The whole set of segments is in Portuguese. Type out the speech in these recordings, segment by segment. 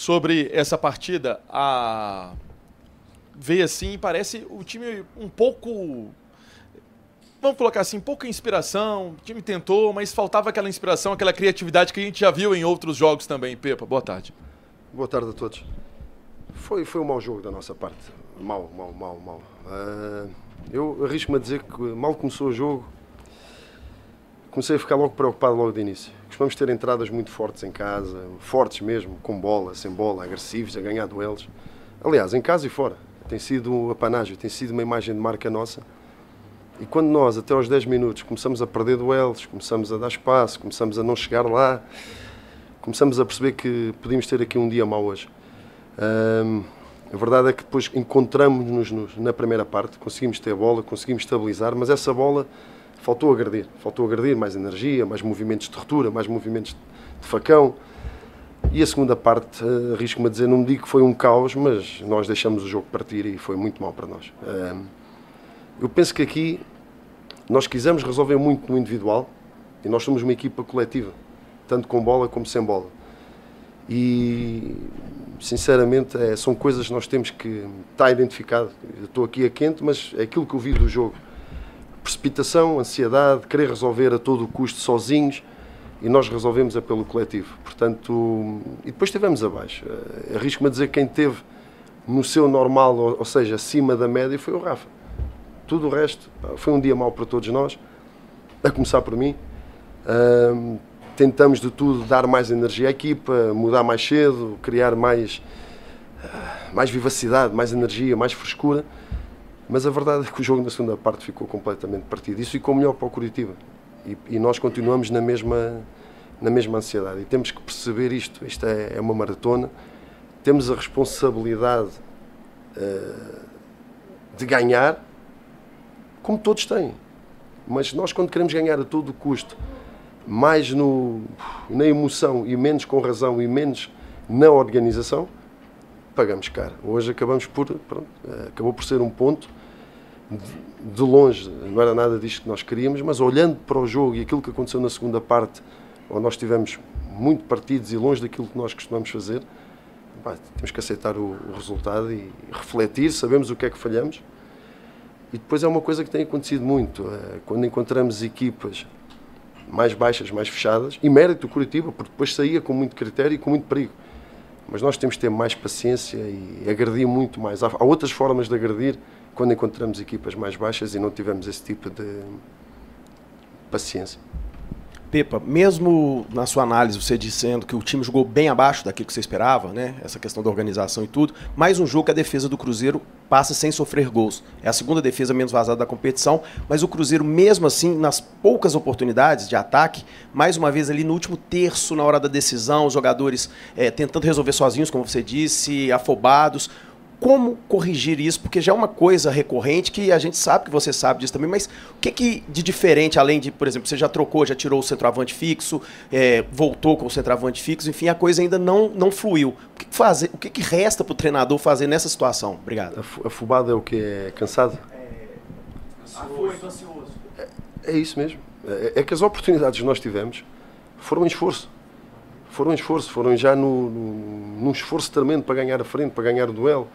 sobre essa partida. A veio assim, parece o time um pouco vamos colocar assim, pouca inspiração. O time tentou, mas faltava aquela inspiração, aquela criatividade que a gente já viu em outros jogos também. Pepa, boa tarde. Boa tarde a todos. Foi, foi um mau jogo da nossa parte. Mal, mal, mal, mal. Uh, eu arrisco-me a dizer que mal começou o jogo, comecei a ficar logo preocupado logo de início. Costumamos ter entradas muito fortes em casa, fortes mesmo, com bola, sem bola, agressivos, a ganhar duelos. Aliás, em casa e fora. Tem sido um apanágio, tem sido uma imagem de marca nossa. E quando nós, até aos 10 minutos, começamos a perder duelos, começamos a dar espaço, começamos a não chegar lá, começamos a perceber que podíamos ter aqui um dia mau hoje. a verdade é que depois encontramos-nos na primeira parte, conseguimos ter a bola, conseguimos estabilizar, mas essa bola faltou agredir. Faltou agredir mais energia, mais movimentos de ruptura, mais movimentos de facão. E a segunda parte, uh, arrisco-me a dizer, não me digo que foi um caos, mas nós deixamos o jogo partir e foi muito mal para nós. Uh, eu penso que aqui nós quisemos resolver muito no individual e nós somos uma equipa coletiva, tanto com bola como sem bola. E sinceramente é, são coisas que nós temos que estar identificado. Eu estou aqui a quente, mas é aquilo que eu vi do jogo. Precipitação, ansiedade, querer resolver a todo o custo sozinhos e nós resolvemos é pelo coletivo. Portanto, e depois estivemos abaixo. Arrisco-me a dizer que quem teve no seu normal, ou seja, acima da média, foi o Rafa. Tudo o resto foi um dia mau para todos nós, a começar por mim. Tentamos de tudo dar mais energia à equipa, mudar mais cedo, criar mais, mais vivacidade, mais energia, mais frescura. Mas a verdade é que o jogo na segunda parte ficou completamente partido. Isso ficou melhor para o Curitiba e, e, nós continuamos na mesma, na mesma ansiedade. E temos que perceber isto. Isto é, é uma maratona. Temos a responsabilidade uh, de ganhar, como todos têm. Mas nós, quando queremos ganhar a todo custo, mais no, na emoção e menos com razão e menos na organização, pagamos caro. Hoje acabamos por, pronto, eh, acabou por ser um ponto de longe, não era nada disto que nós queríamos, mas olhando para o jogo e aquilo que aconteceu na segunda parte, onde nós estivemos muito partidos e longe daquilo que nós costumamos fazer, pá, temos que aceitar o, o, resultado e refletir, sabemos o que é que falhamos. E depois é uma coisa que tem acontecido muito, é, quando encontramos equipas mais baixas, mais fechadas, e mérito do Curitiba, porque depois saía com muito critério e com muito perigo. Mas nós temos que ter mais paciência e agredir muito mais. Há, há outras formas de agredir, quando encontramos equipas mais baixas e não tivemos esse tipo de paciência. Pepa, mesmo na sua análise, você dizendo que o time jogou bem abaixo daquilo que você esperava, né? Essa questão da organização e tudo, mais um jogo que a defesa do Cruzeiro passa sem sofrer gols. É a segunda defesa menos vazada da competição, mas o Cruzeiro, mesmo assim, nas poucas oportunidades de ataque, mais uma vez ali no último terço, na hora da decisão, os jogadores é, tentando resolver sozinhos, como você disse, afobados como corrigir isso, porque já é uma coisa recorrente que a gente sabe que você sabe disso também, mas o que, que de diferente, além de, por exemplo, você já trocou, já tirou o centroavante fixo, é, voltou com o centroavante fixo, enfim, a coisa ainda não, não fluiu. O que, que fazer, o que, que resta para o treinador fazer nessa situação? Obrigado. Afobado é o que? É cansado? É, ansioso. É, é isso mesmo. É, é, que as oportunidades que nós tivemos foram um esforço. Foram um esforço, foram já no, no, num esforço tremendo para ganhar a frente, para ganhar o duelo.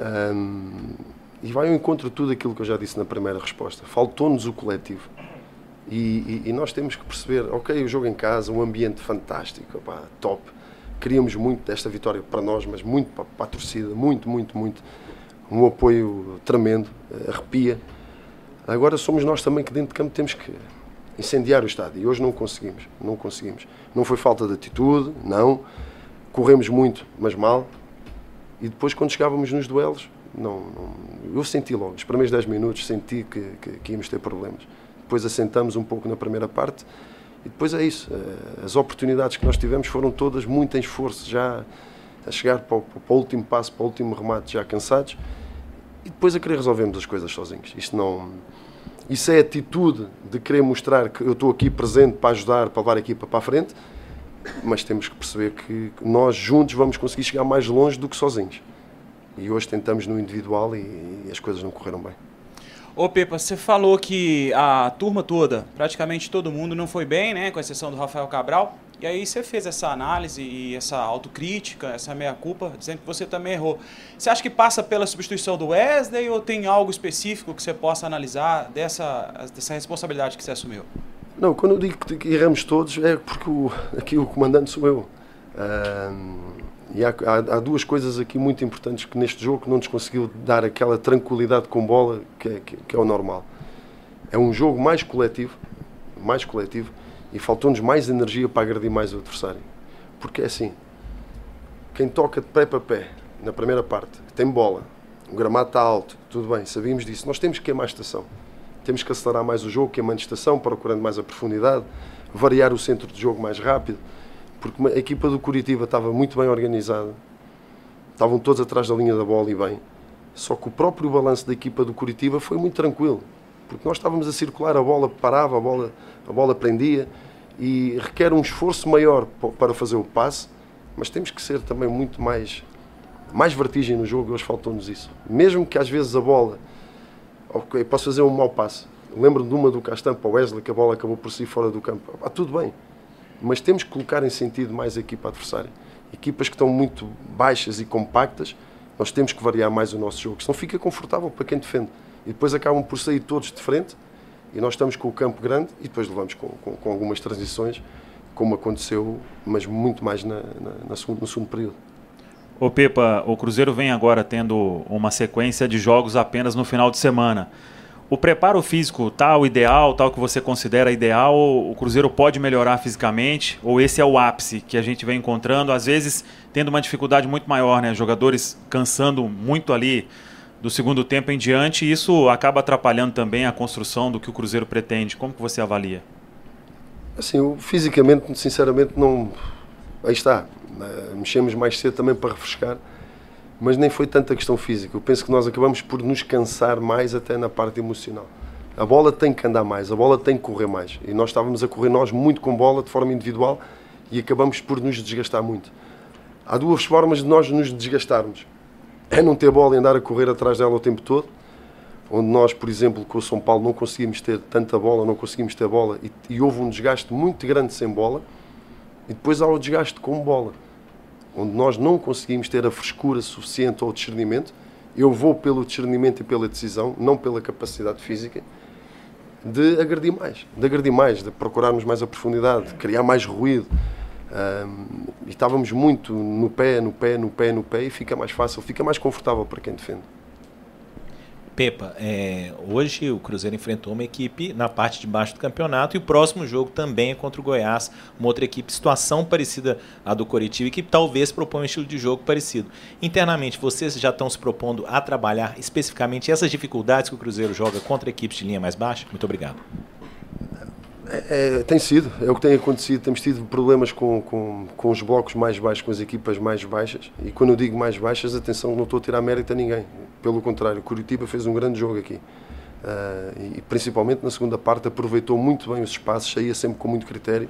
Um, e vai ao encontro de tudo aquilo que eu já disse na primeira resposta. Faltou-nos o coletivo. E, e, e, nós temos que perceber, ok, o jogo em casa, um ambiente fantástico, top. Queríamos muito desta vitória para nós, mas muito para, para a torcida, muito, muito, muito. Um apoio tremendo, arrepia. Agora somos nós também que dentro de campo temos que incendiar o estádio. E hoje não conseguimos, não conseguimos. Não foi falta de atitude, não. Corremos muito, mas mal. E depois, quando chegávamos nos duelos, não, não, eu senti logo, os primeiros 10 minutos, senti que, que, que, íamos ter problemas. Depois assentamos um pouco na primeira parte e depois é isso. Eh, as oportunidades que nós tivemos foram todas muito em esforço, já a chegar para o, para o último passo, para o último remate, já cansados. E depois a querer resolvermos as coisas sozinhos. Isto não. Isso é atitude de querer mostrar que eu estou aqui presente para ajudar, para levar a equipa para a frente mas temos que perceber que nós juntos vamos conseguir chegar mais longe do que sozinhos. E hoje tentamos no individual e, e as coisas não correram bem. Ô Pepa, você falou que a turma toda, praticamente todo mundo, não foi bem, né? Com exceção do Rafael Cabral. E aí você fez essa análise e essa autocrítica, essa meia-culpa, dizendo que você também errou. Você acha que passa pela substituição do Wesley ou tem algo específico que você possa analisar dessa, dessa responsabilidade que você assumiu? Não, quando eu digo que erramos todos é porque o, aqui o comandante sou eu. E há, há, há, duas coisas aqui muito importantes que neste jogo não nos conseguiu dar aquela tranquilidade com bola que é, que, que é o normal. É um jogo mais coletivo, mais coletivo, e faltou-nos mais energia para agredir mais o adversário. Porque é assim, quem toca de pé para pé, na primeira parte, tem bola, o gramado está alto, tudo bem, sabíamos disso. Nós temos que queimar a estação. Temos que acelerar mais o jogo, queimando a estação, procurando mais a profundidade, variar o centro de jogo mais rápido, porque a equipa do Curitiba estava muito bem organizada, estavam todos atrás da linha da bola e bem. Só que o próprio balanço da equipa do Curitiba foi muito tranquilo, porque nós estávamos a circular, a bola parava, a bola, a bola prendia, e requer um esforço maior para fazer o passe, mas temos que ser também muito mais mais vertigem no jogo e hoje faltou-nos isso. Mesmo que às vezes a bola, ok, posso fazer um mau passe. Lembro-me de uma do Castan para o Wesley, que a bola acabou por si fora do campo. Ah, tudo bem, mas temos que colocar em sentido mais a equipa adversária. Equipas que estão muito baixas e compactas, nós temos que variar mais o nosso jogo, senão fica confortável para quem defende. E depois acabam por sair todos de frente e nós estamos com o campo grande e depois levamos com, com, com algumas transições, como aconteceu, mas muito mais na, na, na segundo, no segundo período. Ô Pepa, o Cruzeiro vem agora tendo uma sequência de jogos apenas no final de semana. O preparo físico tal tá ideal, tal que você considera ideal, o Cruzeiro pode melhorar fisicamente, ou esse é o ápice que a gente vem encontrando, às vezes tendo uma dificuldade muito maior, né? Jogadores cansando muito ali do segundo tempo em diante, isso acaba atrapalhando também a construção do que o Cruzeiro pretende. Como que você avalia? Assim, eu, fisicamente, sinceramente, não. Aí está. Eh, mexemos mais cedo também para refrescar, mas nem foi tanta questão física. Eu penso que nós acabamos por nos cansar mais até na parte emocional. A bola tem que andar mais, a bola tem que correr mais. E nós estávamos a correr nós muito com bola de forma individual e acabamos por nos desgastar muito. Há duas formas de nós nos desgastarmos é não ter bola e andar a correr atrás dela o tempo todo. Onde nós, por exemplo, com o São Paulo não conseguimos ter tanta bola, não conseguimos ter bola e, e houve um desgaste muito grande sem bola. E depois há o desgaste com bola, onde nós não conseguimos ter a frescura suficiente ou o discernimento. Eu vou pelo discernimento e pela decisão, não pela capacidade física, de agredir mais, de agredir mais, de procurarmos mais a profundidade, de criar mais ruído. Um, e estávamos muito no pé, no pé, no pé, no pé, e fica mais fácil, fica mais confortável para quem defende. Pepa, é, hoje o Cruzeiro enfrentou uma equipe na parte de baixo do campeonato e o próximo jogo também é contra o Goiás, uma outra equipe, situação parecida à do Coritiba, que talvez propõe um estilo de jogo parecido. Internamente, vocês já estão se propondo a trabalhar especificamente essas dificuldades que o Cruzeiro joga contra equipes de linha mais baixa? Muito obrigado. É, é, tem sido, é o que tem acontecido. Temos tido problemas com, com, com os blocos mais baixos, com as equipas mais baixas. E quando eu digo mais baixas, atenção, não estou a tirar mérito a ninguém. Pelo contrário, Curitiba fez um grande jogo aqui. Uh, e principalmente na segunda parte aproveitou muito bem os espaços, saía sempre com muito critério.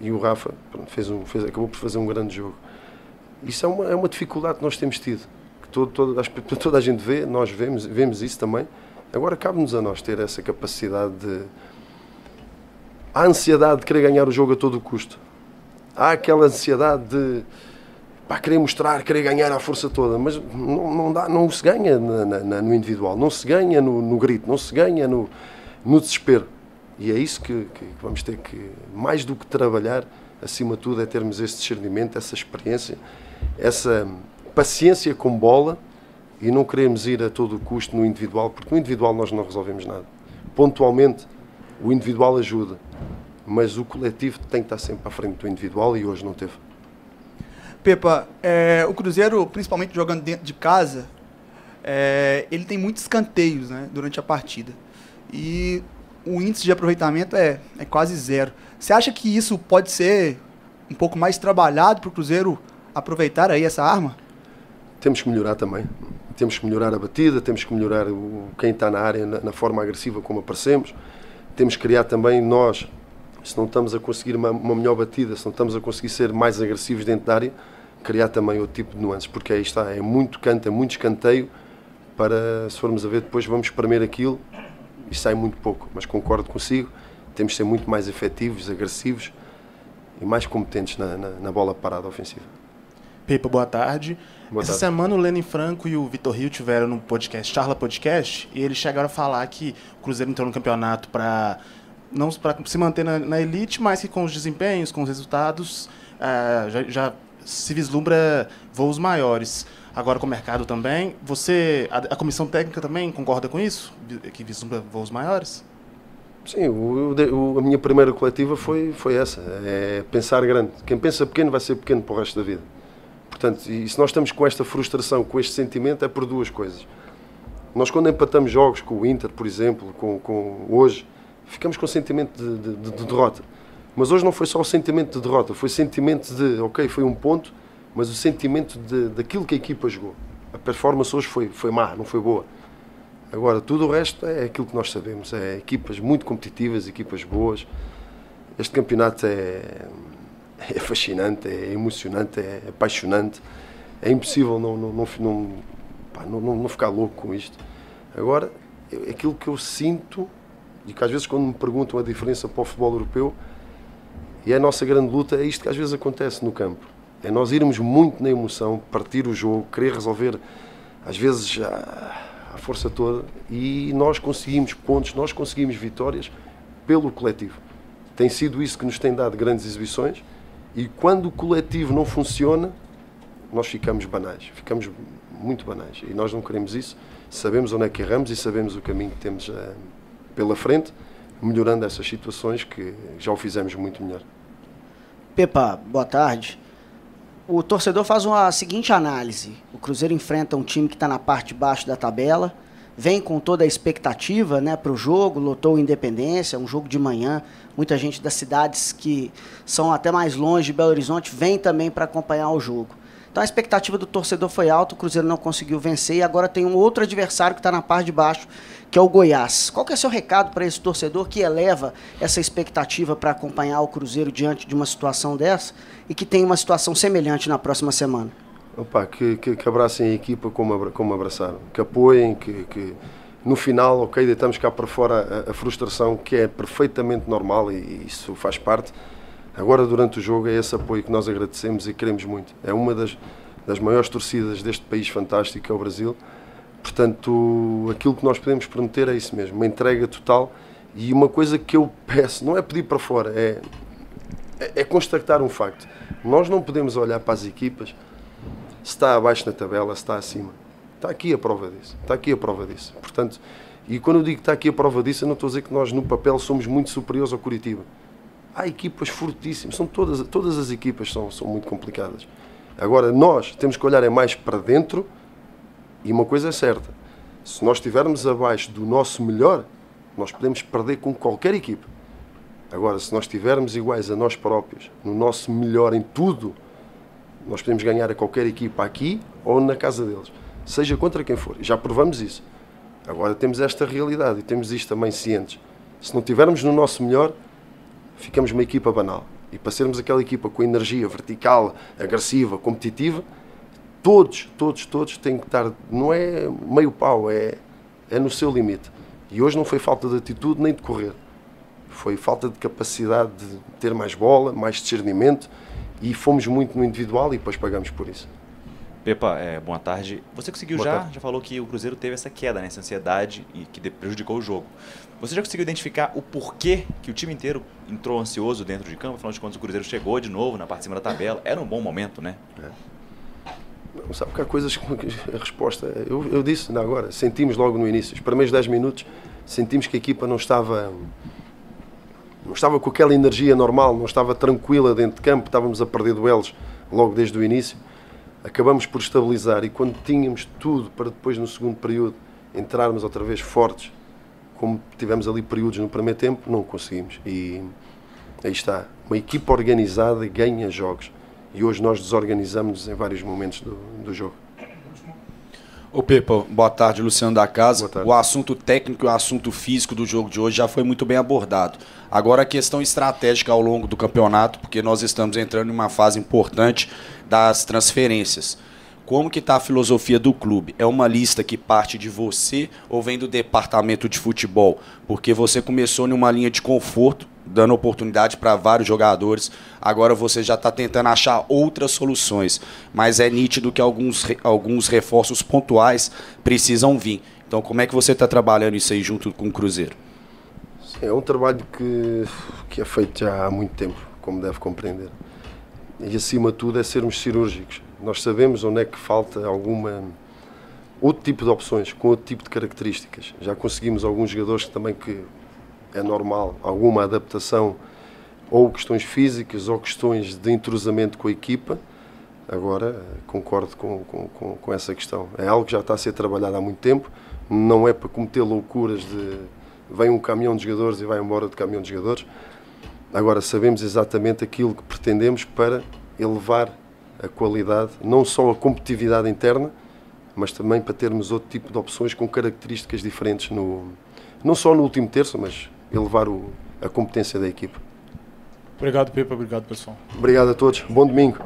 E o Rafa pronto, fez um, fez, acabou por fazer um grande jogo. Isso é uma, é uma dificuldade que nós temos tido. Que todo, todo, toda a gente vê, nós vemos, vemos isso também. Agora cabe-nos a nós ter essa capacidade de Há ansiedade de querer ganhar o jogo a todo custo. Há aquela ansiedade de pá, querer mostrar, querer ganhar à força toda, mas não, não, dá, não se ganha na, na, no individual, não se ganha no, no, grito, não se ganha no, no desespero. E é isso que, que, vamos ter que, mais do que trabalhar, acima de tudo, é termos esse discernimento, essa experiência, essa paciência com bola e não queremos ir a todo custo no individual, porque no individual nós não resolvemos nada. Pontualmente, o individual ajuda, mas o coletivo tem que estar sempre à frente do individual e hoje não teve. Pepa, é, o Cruzeiro, principalmente jogando dentro de casa, é, ele tem muitos escanteios né, durante a partida. E o índice de aproveitamento é, é quase zero. Você acha que isso pode ser um pouco mais trabalhado para o Cruzeiro aproveitar aí essa arma? Temos que melhorar também. Temos que melhorar a batida, temos que melhorar o, quem está na área na, na forma agressiva como aparecemos. Temos que criar também nós se não estamos a conseguir uma, uma, melhor batida, se não estamos a conseguir ser mais agressivos dentro da área, criar também outro tipo de nuances, porque aí está, é muito canto, é muito escanteio, para, se formos a ver depois, vamos espremer aquilo e sai muito pouco, mas concordo consigo, temos de ser muito mais efetivos, agressivos e mais competentes na, na, na bola parada ofensiva. Pepa, boa tarde. Boa Essa tarde. semana o Lenin Franco e o Vitor Rio tiveram no podcast Charla Podcast e eles chegaram a falar que o Cruzeiro entrou no campeonato para não para se manter na, na elite, mas que com os desempenhos, com os resultados, ah, já, já se vislumbra voos maiores. Agora com o mercado também, você a, a comissão técnica também concorda com isso, que vislumbra voos maiores? Sim, o- o- a minha primeira coletiva foi, foi essa, é pensar grande. Quem pensa pequeno vai ser pequeno para o resto da vida. Portanto, e se nós estamos com esta frustração, com este sentimento, é por duas coisas. Nós quando empatamos jogos com o Inter, por exemplo, com, com hoje, ficamos com sentimento de, de- de- de derrota. Mas hoje não foi só o sentimento de derrota, foi sentimento de, ok, foi um ponto, mas o sentimento de, daquilo que a equipa jogou. A performance hoje foi, foi má, não foi boa. Agora, tudo o resto é aquilo que nós sabemos. É equipas muito competitivas, equipas boas. Este campeonato é, é fascinante, é emocionante, é apaixonante. É impossível não, não, não, não, pá, não, não- não ficar louco com isto. Agora, eu- aquilo que eu sinto, e que às vezes quando me perguntam a diferença para o futebol europeu, e é a nossa grande luta, é isto que às vezes acontece no campo. É nós irmos muito na emoção, partir o jogo, querer resolver, às vezes, a, a força toda, e nós conseguimos pontos, nós conseguimos vitórias pelo coletivo. Tem sido isso que nos tem dado grandes exibições, e quando o coletivo não funciona, nós ficamos banais, ficamos muito banais. E nós não queremos isso. Sabemos onde é que erramos e sabemos o caminho que temos eh, pela frente, melhorando essas situações que já o fizemos muito melhor. Pepa, boa tarde. O torcedor faz uma seguinte análise: o Cruzeiro enfrenta um time que está na parte de baixo da tabela, vem com toda a expectativa né, para o jogo, lotou o Independência, um jogo de manhã. Muita gente das cidades que são até mais longe de Belo Horizonte vem também para acompanhar o jogo. Então a expectativa do torcedor foi alta, o Cruzeiro não conseguiu vencer e agora tem um outro adversário que está na parte de baixo, que é o Goiás. Qual que é seu recado para esse torcedor que eleva essa expectativa para acompanhar o Cruzeiro diante de uma situação dessa e que tem uma situação semelhante na próxima semana? Opa, que, que, que abracem a equipa como, como abraçaram, que apoiem, que, que no final, ok, deitamos cá para fora a, a frustração que é perfeitamente normal e isso faz parte. Agora, durante o jogo, é esse apoio que nós agradecemos e queremos muito. É uma das, das maiores torcidas deste país fantástico, que é o Brasil. Portanto, aquilo que nós podemos prometer é isso mesmo, uma entrega total. E uma coisa que eu peço, não é pedir para fora, é, é, é constatar um facto. Nós não podemos olhar para as equipas se está abaixo na tabela, se está acima. Está aqui a prova disso. Está aqui a prova disso. Portanto, e quando eu digo que está aqui a prova disso, eu não estou a dizer que nós no papel somos muito superiores ao Curitiba. Há equipas fortíssimas, são todas, todas as equipas são, são muito complicadas. Agora, nós temos que olhar é mais para dentro e uma coisa é certa, se nós estivermos abaixo do nosso melhor, nós podemos perder com qualquer equipa. Agora, se nós estivermos iguais a nós próprios, no nosso melhor em tudo, nós podemos ganhar a qualquer equipa aqui ou na casa deles, seja contra quem for. Já provamos isso. Agora temos esta realidade e temos isto também cientes. Se não estivermos no nosso melhor, ficamos uma equipa banal. E para sermos aquela equipa com energia vertical, agressiva, competitiva, todos, todos, todos têm que estar, não é meio pau, é, é no seu limite. E hoje não foi falta de atitude nem de correr. Foi falta de capacidade de ter mais bola, mais discernimento e fomos muito no individual e depois pagamos por isso. Pepa, é, boa tarde. Você conseguiu Boa já, tarde. já falou que o Cruzeiro teve essa queda, né, essa ansiedade e que prejudicou o jogo. Você já conseguiu identificar o porquê que o time inteiro entrou ansioso dentro de campo? Afinal de contas, o Cruzeiro chegou de novo na parte de cima da tabela. Era um bom momento, né? Não, sabe que há coisas que a resposta. Eu, eu disse agora, sentimos logo no início, os primeiros 10 minutos, sentimos que a equipa não estava. Não estava com aquela energia normal, não estava tranquila dentro de campo, estávamos a perder duelos logo desde o início. Acabamos por estabilizar e quando tínhamos tudo para depois, no segundo período, entrarmos outra vez fortes, como tivemos ali períodos no primeiro tempo, não conseguimos. E aí está. Uma equipa organizada ganha jogos. E hoje nós desorganizamos em vários momentos do, do jogo. Ô Pepa, boa tarde, Luciano da Casa. O assunto técnico e o assunto físico do jogo de hoje já foi muito bem abordado. Agora a questão estratégica ao longo do campeonato, porque nós estamos entrando em uma fase importante das transferências. Como que está a filosofia do clube? É uma lista que parte de você ou vem do departamento de futebol? Porque você começou numa linha de conforto dando oportunidade para vários jogadores. Agora você já está tentando achar outras soluções, mas é nítido que alguns, alguns reforços pontuais precisam vir. Então, como é que você está trabalhando isso aí junto com o Cruzeiro? É um trabalho que, que é feito já há muito tempo, como deve compreender. E acima de tudo é sermos cirúrgicos. Nós sabemos onde é que falta alguma outro tipo de opções, com outro tipo de características. Já conseguimos alguns jogadores que também que é normal, alguma adaptação ou questões físicas ou questões de entrosamento com a equipa. Agora, eh, concordo com, com, com, essa questão. É algo que já está a ser trabalhado há muito tempo. Não é para cometer loucuras de vem um caminhão de jogadores e vai embora de caminhão de jogadores. Agora, sabemos exatamente aquilo que pretendemos para elevar a qualidade, não só a competitividade interna, mas também para termos outro tipo de opções com características diferentes, no, não só no último terço, mas elevar o, a competência da equipa. Obrigado, Pepa. Obrigado, pessoal. Obrigado a todos. Bom domingo.